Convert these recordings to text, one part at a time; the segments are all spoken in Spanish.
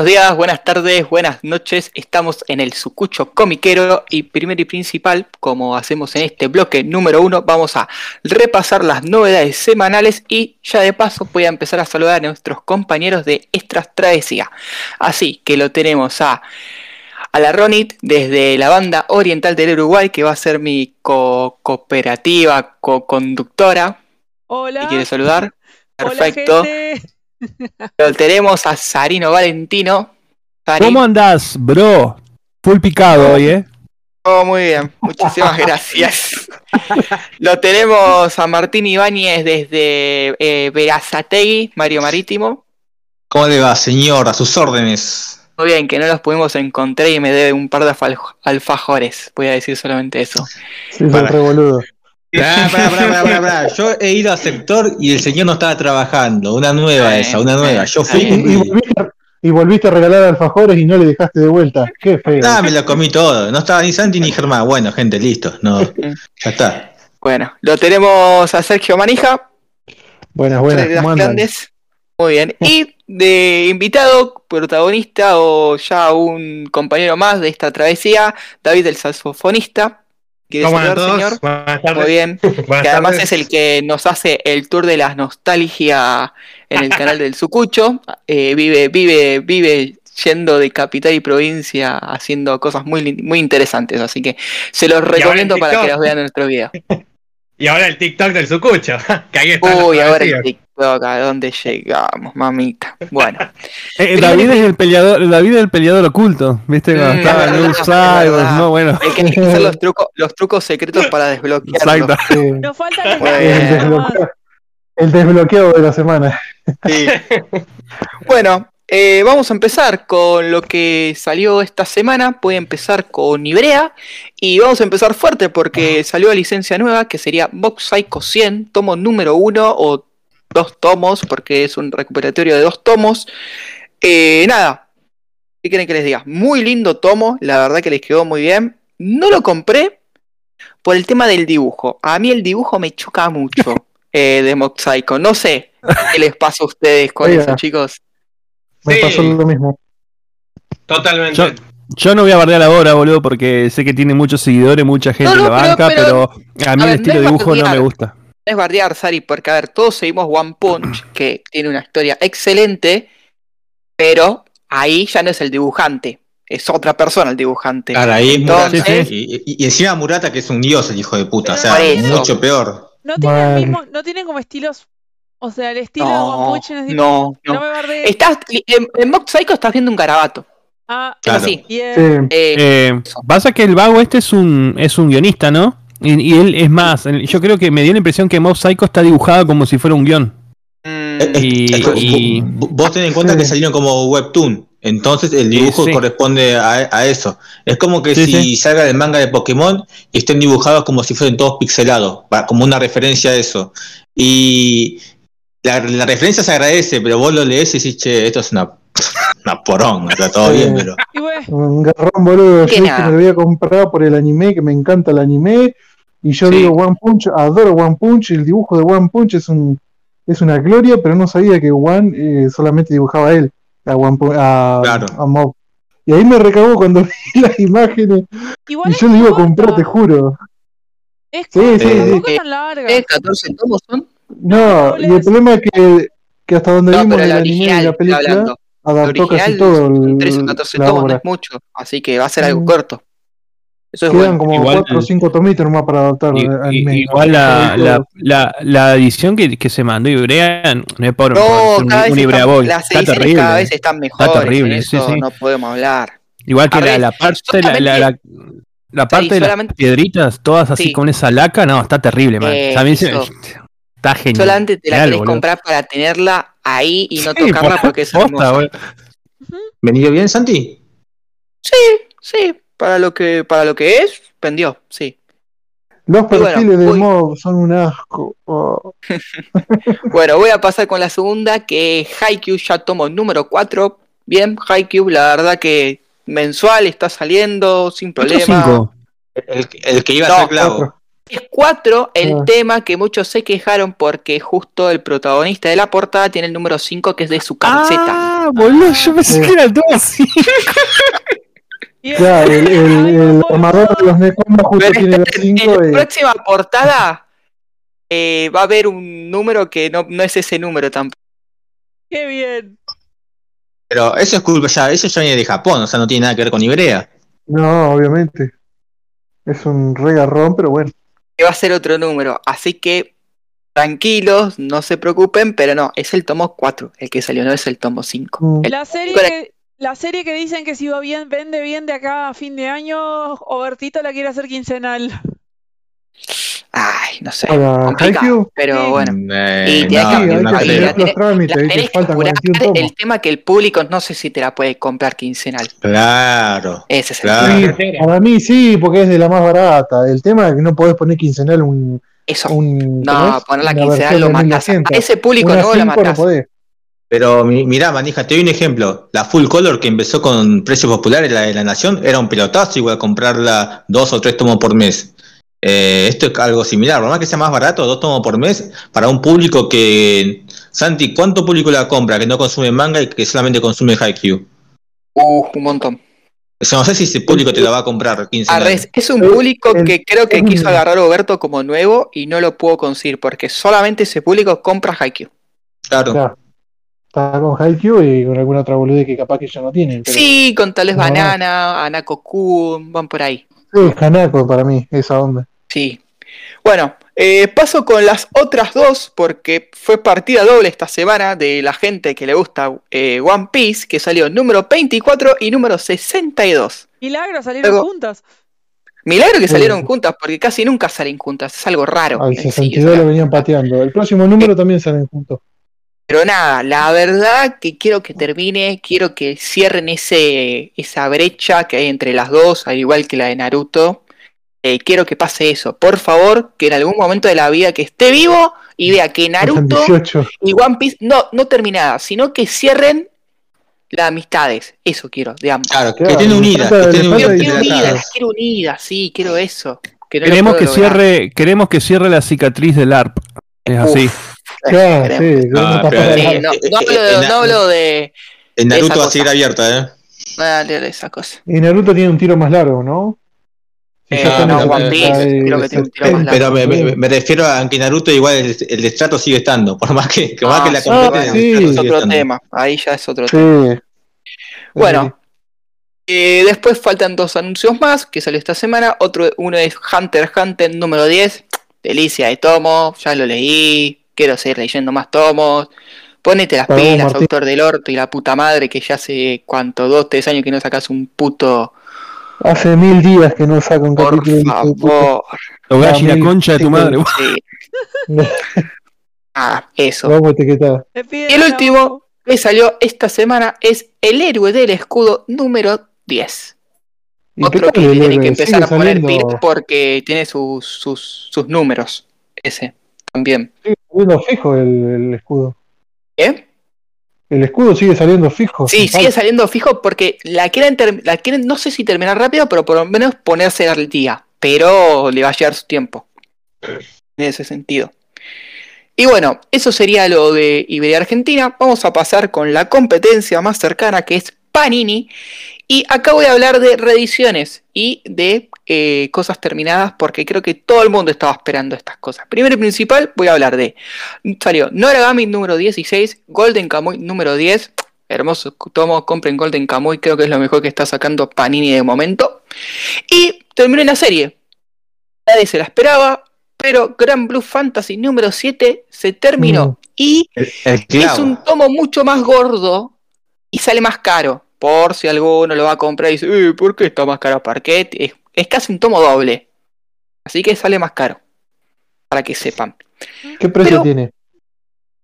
Buenos días, buenas tardes, buenas noches. Estamos en el Sucucho Comiquero y primero y principal, como hacemos en este bloque número uno, vamos a repasar las novedades semanales y ya de paso voy a empezar a saludar a nuestros compañeros de Extras Travesía. Así que lo tenemos a, a la Ronit desde la banda oriental del Uruguay, que va a ser mi co cooperativa, co-conductora. Hola. ¿Y quiere saludar? Hola, Perfecto. gente. Lo tenemos a Sarino Valentino. ¿Cómo andás, bro? Full picado hoy, ¿eh? Oh, muy bien, muchísimas gracias. Lo tenemos a Martín Ibáñez desde eh, Verazategui, Mario Marítimo. ¿Cómo le va, señor? A sus órdenes. Muy bien, que no los pudimos encontrar y me debe un par de alfajores. Voy a decir solamente eso. Sí, Para. re pará, pará, pará. Yo he ido al sector y el señor no estaba trabajando. Una nueva esa, una nueva. Yo Y, fui y y, volviste, y volviste a regalar alfajores y no le dejaste de vuelta. Qué feo. Ah, me lo comí todo. No estaba ni Santi ni Germán. Bueno, gente, listo. No, ya está. Bueno, lo tenemos a Sergio Manija, buenas, buenas. de las grandes. Muy bien. Y de invitado, protagonista o ya un compañero más de esta travesía, David el saxofonista. ¿Quiere ¿Cómo saludar, todos? señor? Buenas tardes. Muy bien. Buenas que además tardes. es el que nos hace el tour de la nostalgia en el canal del Sucucho. Eh, vive, vive, vive yendo de capital y provincia haciendo cosas muy, muy interesantes. Así que se los recomiendo para que los vean en nuestro video. Y ahora el TikTok del Sucucho. que ahí está. Uy, ahora el TikTok, ¿a dónde llegamos, mamita? Bueno, Eh, David es el peleador, David es el peleador oculto, ¿viste? Cuando Mm, estaba es en verdad, Luz es Cybers, verdad. no, bueno. hay que hacer los trucos, los trucos secretos para desbloquearlo. Exacto. Sí, Nos falta el, desbloqueado de la semana. Sí. Bueno, eh, vamos a empezar con lo que salió esta semana. Voy a empezar con Ibrea. Y vamos a empezar fuerte porque salió a licencia nueva que sería Box Psycho 100, tomo número uno o dos tomos, porque es un recuperatorio de dos tomos. Eh, nada, ¿qué quieren que les diga? Muy lindo tomo, la verdad que les quedó muy bien. No lo compré por el tema del dibujo. A mí el dibujo me choca mucho eh, de Psycho. No sé qué les pasa a ustedes con Oiga. eso, chicos. Me Sí. pasó lo mismo. Totalmente. Yo, yo no voy a bardear ahora, boludo, porque sé que tiene muchos seguidores, mucha gente No, no, lo pero- banca, pero- pero, a mí a el ver, estilo de dibujo no me gusta. Es bardear, Sari, porque a ver, todos seguimos One Punch, que tiene una historia excelente, pero ahí ya no es el dibujante, es otra persona el dibujante. Claro, ahí es Murata. Y, y- y encima Murata, que es un dios, el hijo de puta. O sea, mucho peor. No tienen, el Vale. mismo, no tienen como estilos. O sea, el estilo de no, One Punch es no, No no. me bardees. Estás, en, en Mob Psycho estás viendo un garabato. Ah, Es Claro. así. Sí, Eh, Eh, pasa que el vago este es un, es un guionista, ¿no? Y, y él es más, yo creo que me dio la impresión que Mob Psycho está dibujado como si fuera un guion. mm, Eh, eh, Y- eh, y- vo- Vos ten en cuenta Sí. que salieron como webtoon. Entonces el dibujo sí. corresponde a, a eso. Es como que Sí, si sí. salga del manga de Pokémon y estén dibujados como si fueran todos pixelados, como una referencia a eso. Y la, la referencia se agradece, pero vos lo lees y decís, che, esto es una, una poronga, está todo Sí. bien, pero. Un garrón boludo. Que Yo que me lo voy a comprar por el anime, que me encanta el anime. Y yo Sí. digo One Punch, adoro One Punch. y El dibujo de One Punch es un es una gloria, pero no sabía que One eh, solamente dibujaba a él, a, One Pu- a, Claro. a Mob. Y ahí me recagó cuando vi las imágenes. igual Y es yo le iba a corta. comprar, te juro. Es Sí, sí, tampoco sí. es tan larga. eh, 14 tomos son. No, y el problema es que, que hasta donde No, vimos el la anime y original, la película, hablando. Adaptó casi original todo el- 13 o 14 la tomos, no es mucho. Así que va a ser algo Mm. corto. Eso es Quedan bueno. como Igual- 4 o 5 tomitos nomás para adaptar Y- al y- igual la, la, la, la edición que, que se mandó Ibrea no es por, No, un, un Ibrea Boy. las Está terrible. cada vez están mejores. terrible, en sí, sí. no podemos hablar. Igual que la, ver, la parte, la, la, la, la parte de las piedritas, todas así Sí. con esa laca, no, está terrible, man. Eh, O sea, a mí se- eso. está genial. Solamente te la Genial, querés boludo. comprar para tenerla ahí y no Sí, tocarla por- porque es hermosa. ¿Venido bien, Santi? Sí, sí, para lo que, para lo que es, pendió sí. Los perfiles bueno, de mob son un asco. Oh. Bueno, voy a pasar con la segunda, que Haikyuu ya tomo número 4. Bien, Haikyuu, la verdad que mensual está saliendo sin problema. El, que iba a ser clavo. Es 4 el ah. tema que muchos se quejaron porque justo el protagonista de la portada tiene el número 5 que es de su camiseta. Ah, boludo, yo pensé ah. que era el 2. Ya, el, el, el armador de los Necomba justo Pero tiene la en 5 la próxima portada eh, va a haber un número que no, no es ese número tampoco. Qué bien. Pero eso es culpa, ya, eso ya viene de Japón, o sea, no tiene nada que ver con Ibrea. No, obviamente. Es un regarrón, pero bueno. Que va a ser otro número. Así que tranquilos, no se preocupen, pero no, es el tomo 4 el que salió, no es el tomo 5. Mm. El- La serie que, la serie que dicen que si va bien, vende bien de acá a fin de año, Obertito la quiere hacer quincenal. Ay, no sé. Pero Sí. bueno. Eh, Y tiene no, que- Sí, hay no que no, creo. la acelerar tenés- los trámites, La y que tenés que faltan apurar. 41 tomos. El tema que el público no sé si te la puede comprar quincenal. Claro. Ese es el Claro. tema. Sí, para mí sí, porque es de la más barata. El tema es que no podés poner quincenal un. Eso. un No, poner la quincenal lo matás. A 1200. ese público Una nuevo la 5 no matás. podés. Pero mi- mirá, manija, te doy un ejemplo. La Full Color que empezó con precios populares, la de la Nación, era un pelotazo igual comprarla dos o tres tomos por mes. Eh, esto es algo similar, por más que sea más barato, dos tomos por mes, para un público que... Santi, ¿cuánto público la compra que no consume manga y que solamente consume Haikyuu? Uh, un montón. O sea, no sé si ese público te la va a comprar 15 Arres, es un público el- que creo que el- quiso agarrar a Roberto como nuevo y no lo pudo conseguir porque solamente ese público compra Haikyuu. Claro. Está con Haikyuu y con alguna otra boludez que capaz que ya no tienen. Pero Sí, con tales No. Banana, Anako-kun, van por ahí. Sí, es Hanako para mí, esa onda. Sí. Bueno, eh, paso con las otras dos porque fue partida doble esta semana de la gente que le gusta eh, One Piece, que salió número 24 y número 62. Milagro, salieron Luego- juntas. Milagro que Sí. salieron juntas porque casi nunca salen juntas, es algo raro. Al en sí, 62 o sea. lo venían pateando. El próximo número también salen juntos. Pero nada, la verdad que quiero que termine, quiero que cierren ese, esa brecha que hay entre las dos, al igual que la de Naruto. Eh, quiero que pase eso. Por favor, que en algún momento de la vida que esté vivo y vea que Naruto 18. y One Piece, no, no terminada, sino que cierren las amistades. Eso quiero, de ambos. Claro, que estén unidas, que estén Quiero, unidas. quiero unidas, las quiero unidas, sí, quiero eso. Que no lo Queremos que lograr. cierre, queremos que cierre la cicatriz del ARP. Es así. Uf, Claro, sí, pero- la- no, no hablo de- no hablo de, En Naruto va a seguir abierta, ¿eh? nada de esa cosa. Y Naruto tiene un tiro más largo, ¿no? Eh, no, One Piece, creo que tiene un tiro más 70, Pero me, me- me refiero a que Naruto igual el, el destrato sigue estando, por más que, que más Ah, que la el sí, es otro estando. tema, ahí ya es otro tema. Sí. Bueno, eh, después faltan dos anuncios más que salió esta semana. Otro, uno es Hunter x Hunter número 10. Delicia de tomo, ya lo leí. Quiero seguir leyendo más tomos. Ponete las pilas, Martín. autor del orto y la puta madre, que ya hace cuánto, dos, tres años que no sacas un puto. Hace mil días que no saco un Por capítulo. de hijo de puta. favor. Togashi, la concha de tu madre. Sí. Ah, eso. Vamos a piden Y el último que salió esta semana es El héroe del escudo número 10. Otro que tiene que empezar a poner pilas porque tiene sus, sus, sus números. Ese también. Sigue saliendo fijo el, el escudo. ¿Eh? El escudo sigue saliendo fijo. Sí, sigue saliendo fijo porque la quieren, la quieren, no sé si terminar rápido, pero por lo menos ponerse al día. Pero le va a llevar su tiempo. En ese sentido. Y bueno, eso sería lo de Iberia Argentina. Vamos a pasar con la competencia más cercana que es Panini. Y acá voy a hablar de reediciones y de eh, cosas terminadas porque creo que todo el mundo estaba esperando estas cosas. Primero y principal voy a hablar de... Salió Noragami número 16, Golden Kamuy número 10. Hermoso tomo, compren Golden Kamuy, creo que es lo mejor que está sacando Panini de momento. Y terminó la serie. Nadie se la esperaba, pero Grand Blue Fantasy número 7 se terminó. Mm. Y El, el es un tomo mucho más gordo y sale más caro. Por si alguno lo va a comprar y dice, "Eh, ¿por qué está más caro Parquet? Es, es casi un tomo doble. Así que sale más caro. Para que sepan. ¿Qué precio Pero- tiene?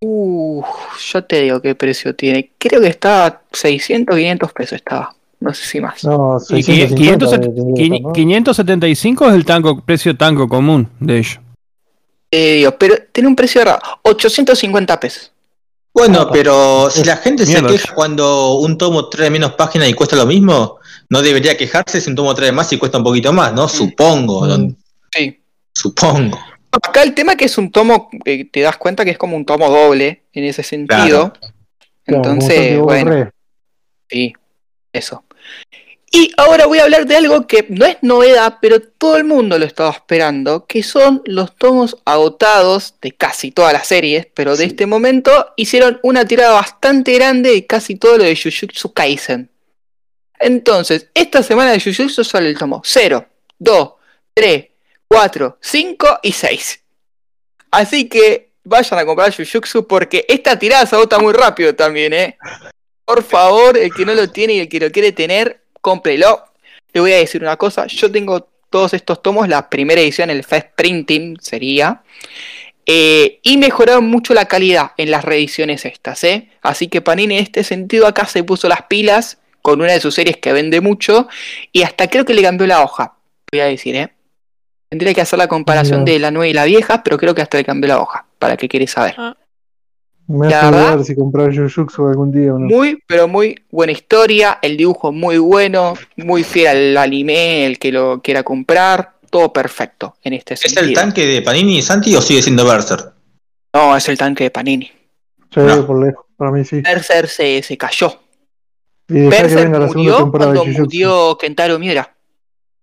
Uh, yo te digo qué precio tiene. Creo que estaba 600, 500 pesos estaba. No sé si más. No, Y 650 500 debe tener, quini- ¿no? 575 es el tango, precio tango común de ellos. Digo, pero tiene un precio raro. 850 pesos. Bueno, pero si la gente Mierda. se queja cuando un tomo trae menos páginas y cuesta lo mismo, no debería quejarse si un tomo trae más y cuesta un poquito más, ¿no? Supongo. Mm. Sí. Supongo. Acá el tema que es un tomo, eh, te das cuenta que es como un tomo doble en ese sentido. Claro, Entonces, bueno, sí, eso. Y ahora voy a hablar de algo que no es novedad, pero todo el mundo lo estaba esperando, que son los tomos agotados de casi todas las series, pero de este momento hicieron una tirada bastante grande de casi todo lo de Jujutsu Kaisen. Entonces, esta semana de Jujutsu sale el tomo 0, 2, 3, 4, 5 y 6. Así que vayan a comprar Jujutsu porque esta tirada se agota muy rápido también, ¿eh? Por favor, el que no lo tiene y el que lo quiere tener, cómprelo. Le voy a decir una cosa, yo tengo todos estos tomos, la primera edición, el Fast Printing sería, eh, y mejoraron mucho la calidad en las reediciones estas, ¿eh? Así que Panini en este sentido acá se puso las pilas con una de sus series que vende mucho y hasta creo que le cambió la hoja, voy a decir, ¿eh? Tendría que hacer la comparación de la nueva y la vieja, pero creo que hasta le cambió la hoja, para que quieres saber. Me La hace verdad- si comprar Jujutsu algún día o no. Muy, pero muy buena historia, el dibujo muy bueno, muy fiel al anime, el que lo quiera comprar, todo perfecto en este ¿Es sentido. el tanque de Panini Santi o sigue siendo Berser? No, es el tanque de Panini. Sí, No. por lejos, para mí sí. Berser se, se cayó. Y dejar que Berser la murió de cuando murió Kentaro Miura.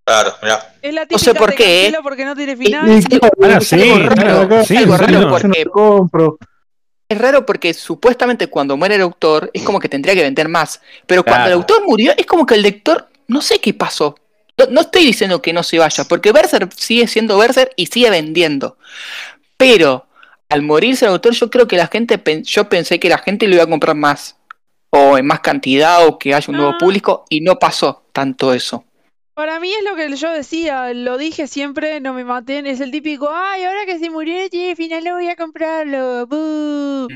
Claro, mirá. Es la No sé por qué, ¿eh? porque no tiene Y- final. Y claro, Ah, es sí, claro, sí, es no. yo no porque- lo compro. Es raro porque supuestamente cuando muere el autor es como que tendría que vender más. Pero cuando el autor murió es como que el lector, no sé qué pasó. No, no estoy diciendo que no se vaya, porque Berser sigue siendo Berser y sigue vendiendo. Pero al morirse el autor yo creo que la gente, pen- yo pensé que la gente lo iba a comprar más. O en más cantidad o que haya un nuevo Ah. público y no pasó tanto eso. Para mí es lo que yo decía, lo dije siempre, no me maten, es el típico, ay, ahora que se murió tiene final, no voy a comprarlo. ¡Bú!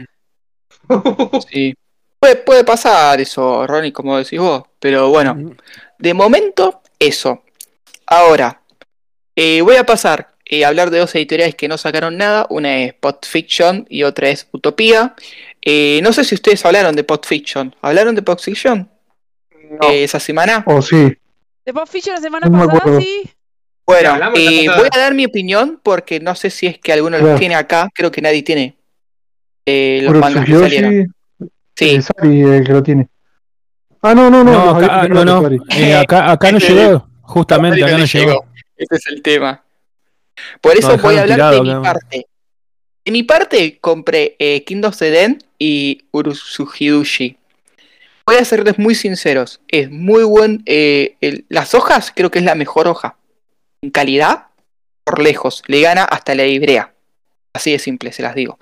Sí. Puede, puede pasar eso, Ronnie, como decís vos. Pero bueno, de momento, eso. Ahora, eh, voy a pasar eh, a hablar de dos editoriales que no sacaron nada. Una es Pot Fiction y otra es Utopía. Eh, no sé si ustedes hablaron de Pot Fiction. ¿Hablaron de Pot Fiction No. eh, esa semana? O sí. De Fiction la semana No pasada, sí. Bueno, eh, voy a dar mi opinión porque no sé si es que alguno los Claro. tiene acá. Creo que nadie tiene eh, los mangas que salieron. Sí, eh, Sari el que lo tiene. Ah, no, no, no. No, los acá, no, no. Sari. eh, acá, acá no Este- llegó. Justamente, acá no le llegó. Ese es el tema. Por eso voy a hablar de mi claro. parte. De mi parte, compré eh, Kingdom Seden y Urutsuhidushi. Voy a serles muy sinceros. Es muy buen. eh, el- las hojas, creo que es la mejor hoja. En calidad, por lejos. Le gana hasta la Ibrea. Así de simple, se las digo.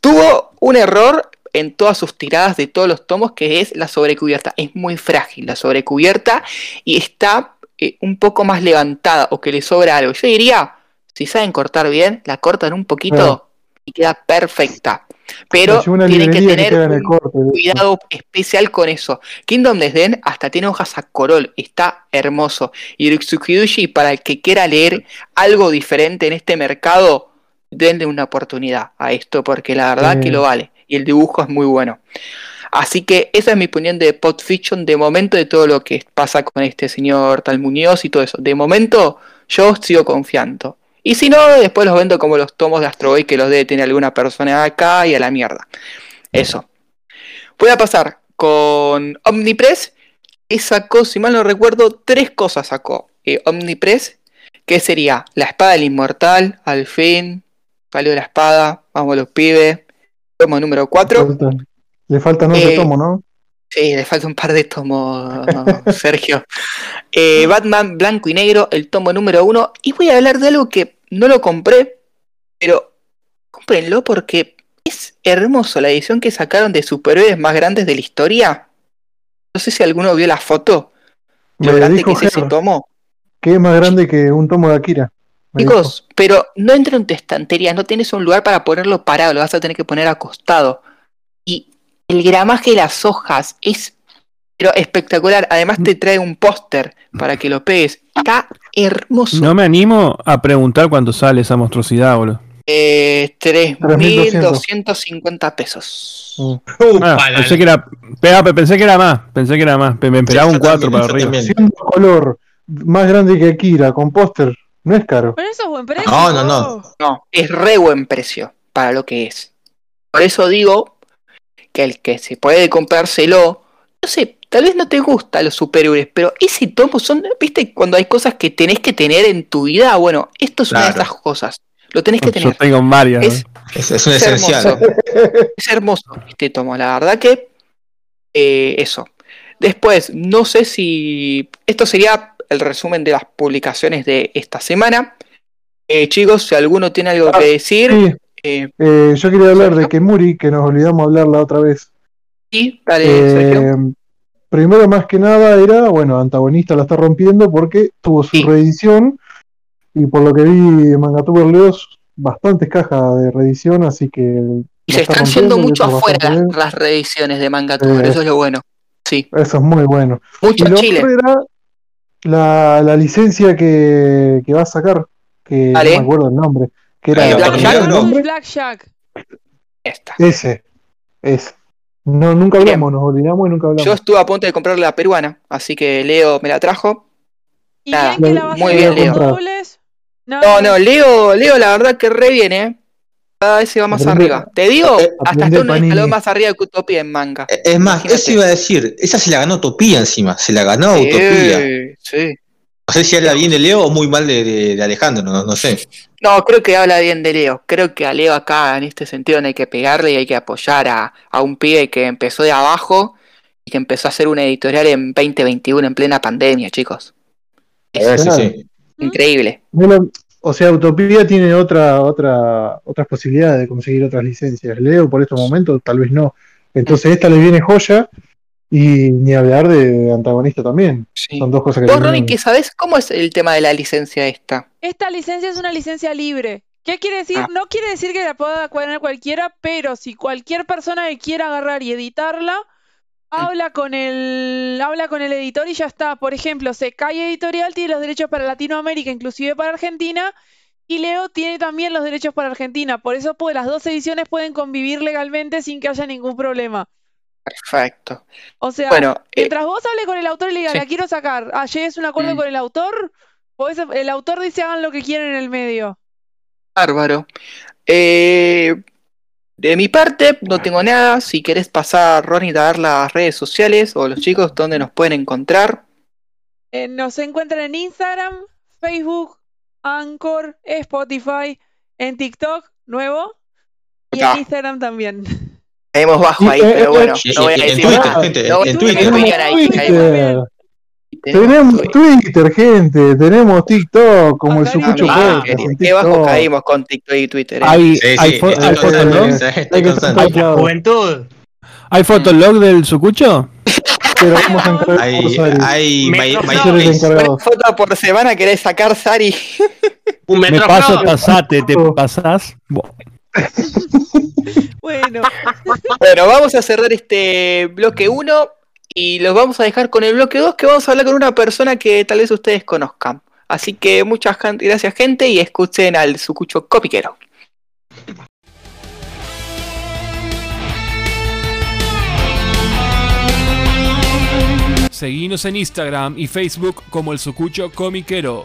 Tuvo un error en todas sus tiradas de todos los tomos, que es la sobrecubierta. Es muy frágil la sobrecubierta y está eh, un poco más levantada o que le sobra algo. Yo diría, si saben cortar bien, la cortan un poquito Claro. y queda perfecta. Pero tienen que tener un corte. cuidado especial con eso. Kingdom Desden hasta tiene hojas a corol, está hermoso. Y Urutsukidushi, para el que quiera leer algo diferente en este mercado, denle una oportunidad a esto, porque la verdad que lo vale. Y el dibujo es muy bueno. Así que esa es mi opinión de Pot Fiction de momento de todo lo que pasa con este señor Tal Muñoz y todo eso. De momento yo sigo confiando. Y si no, después los vendo como los tomos de Astro Boy que los debe tener alguna persona acá y a la mierda. Eso. Voy a pasar con Omnipress. Que sacó, si mal no recuerdo, tres cosas sacó eh, Omnipress. Que sería la espada del inmortal, al fin. Salió la espada, vamos los pibes. Tomo número 4. Faltan- Le faltan 11 Eh, tomos, ¿no? Sí, le falta un par de tomos, Sergio. Eh, Batman blanco y negro, el tomo número uno. Y voy a hablar de algo que no lo compré, pero cómprenlo porque es hermoso la edición que sacaron de superhéroes más grandes de la historia. No sé si alguno vio la foto, lo Me grande que es ese tomo. que es más grande que un tomo de Akira. Me dijo. Chicos, pero no entra en tu estantería, no tienes un lugar para ponerlo parado, lo vas a tener que poner acostado. Y el gramaje de las hojas es pero espectacular. Además te trae un póster para que lo pegues. Está hermoso. No me animo a preguntar cuánto sale esa monstruosidad, boludo. Eh, 3.200. 3.250 pesos. Mm. Ah, pensé que era. Pega, pensé que era más. Pensé que era más. Me esperaba Sí, un yo 4 también, para arriba. Siendo color más grande que Akira, con póster, No es caro. Pero eso es buen precio. No, no, no. No, es re buen precio para lo que es. Por eso digo que el que se puede comprárselo, no sé, tal vez no te gustan los superhéroes, pero ese tomo son, viste, cuando hay cosas que tenés que tener en tu vida, bueno, esto es una de esas cosas. Lo tenés que Yo tener. tengo varias. Es, Es, es un es esencial. hermoso. Es hermoso este tomo, la verdad que eh, eso. Después, no sé si esto sería el resumen de las publicaciones de esta semana. Eh, chicos, si alguno tiene algo que decir, Sí, eh, eh, yo quería hablar de. Kemuri, que nos olvidamos hablar la otra vez. sí, dale, Eh, Sergio. Primero, más que nada, era, bueno, antagonista la está rompiendo porque tuvo su Sí. reedición y por lo que vi Mangatuber Leos, bastantes cajas de reedición, así que. Y se está están yendo mucho afuera las, las reediciones de Manga Tour, Eh. eso es lo bueno. Sí. Eso es muy bueno. mucho y lo Chile. otro era la, la licencia que, que va a sacar, que Dale. no me acuerdo el nombre, que era Black Jack. Blackjack. Esta. Ese, ese. No, nunca Bien. hablamos, nos olvidamos y nunca hablamos. Yo estuve a punto de comprarle la peruana, así que Leo me la trajo. ¿Y Nada, bien que la vas muy a bien, Leo. dobles? No, No, no, Leo, Leo la verdad que re bien, ¿eh? Cada vez se va más Aprende- arriba. Te digo, eh, hasta está un escalón más arriba que Utopia en manga. Eh, Es más, Imagínate. eso iba a decir. Esa se la ganó Utopía encima. Se la ganó Utopía. Sí, sí. No sé si habla bien de Leo o muy mal de, de- de Alejandro, no, no sé. No, creo que habla bien de Leo. Creo que a Leo acá, en este sentido, no hay que pegarle y hay que apoyar a, a un pibe que empezó de abajo y que empezó a hacer una editorial en 2021 en plena pandemia, chicos. Sí, sí. Increíble. No lo- o sea, Utopía tiene otra, otra, otras posibilidades de conseguir otras licencias. Leo por estos momentos tal vez no. Entonces esta le viene joya y ni hablar de antagonista también. Sí. Son dos cosas que Vos, vienen- ¿qué sabés cómo es el tema de la licencia esta? Esta licencia es una licencia libre. ¿Qué quiere decir? Ah. No quiere decir que la pueda poner cualquiera, pero si cualquier persona que quiera agarrar y editarla, habla con el, habla con el editor y ya está. Por ejemplo, Sekai Editorial tiene los derechos para Latinoamérica, inclusive para Argentina, y Leo tiene también los derechos para Argentina. Por eso pues, las dos ediciones pueden convivir legalmente sin que haya ningún problema. Perfecto. O sea, Bueno, eh, mientras vos hables con el autor y le digas, sí. la quiero sacar, ah, llegues a un acuerdo Mm. con el autor, pues el autor dice hagan lo que quieran en el medio. bárbaro. Eh, de mi parte, no tengo nada. Si querés pasar, Ronnie, a dar las redes sociales o los chicos donde nos pueden encontrar. Eh, nos encuentran en Instagram, Facebook, Anchor, Spotify, en TikTok, nuevo, y Ah. en Instagram también. Tenemos bajo ahí, eh, pero eh, bueno, no voy a y- en decir Twitter, nada. gente, No en decir Twitter. Tenemos ahí, Twitter. va. Tenemos Twitter, gente, tenemos TikTok, como el Sucucho. Ah, Podcast. qué bajo caímos con TikTok y Twitter. eh. Hay, Sí, hay. Juventud. hay fotolog del Sucucho. Pero vamos a encargar por Hay. Una foto por semana querés sacar, Sari. Un Me paso, pasate, te pasás. Bueno, Bueno, vamos a cerrar este bloque 1 y los vamos a dejar con el bloque 2 que vamos a hablar con una persona que tal vez ustedes conozcan. Así que muchas gracias gente y escuchen al Sucucho Copiquero. Seguinos en Instagram y Facebook como el Sucucho Comiquero.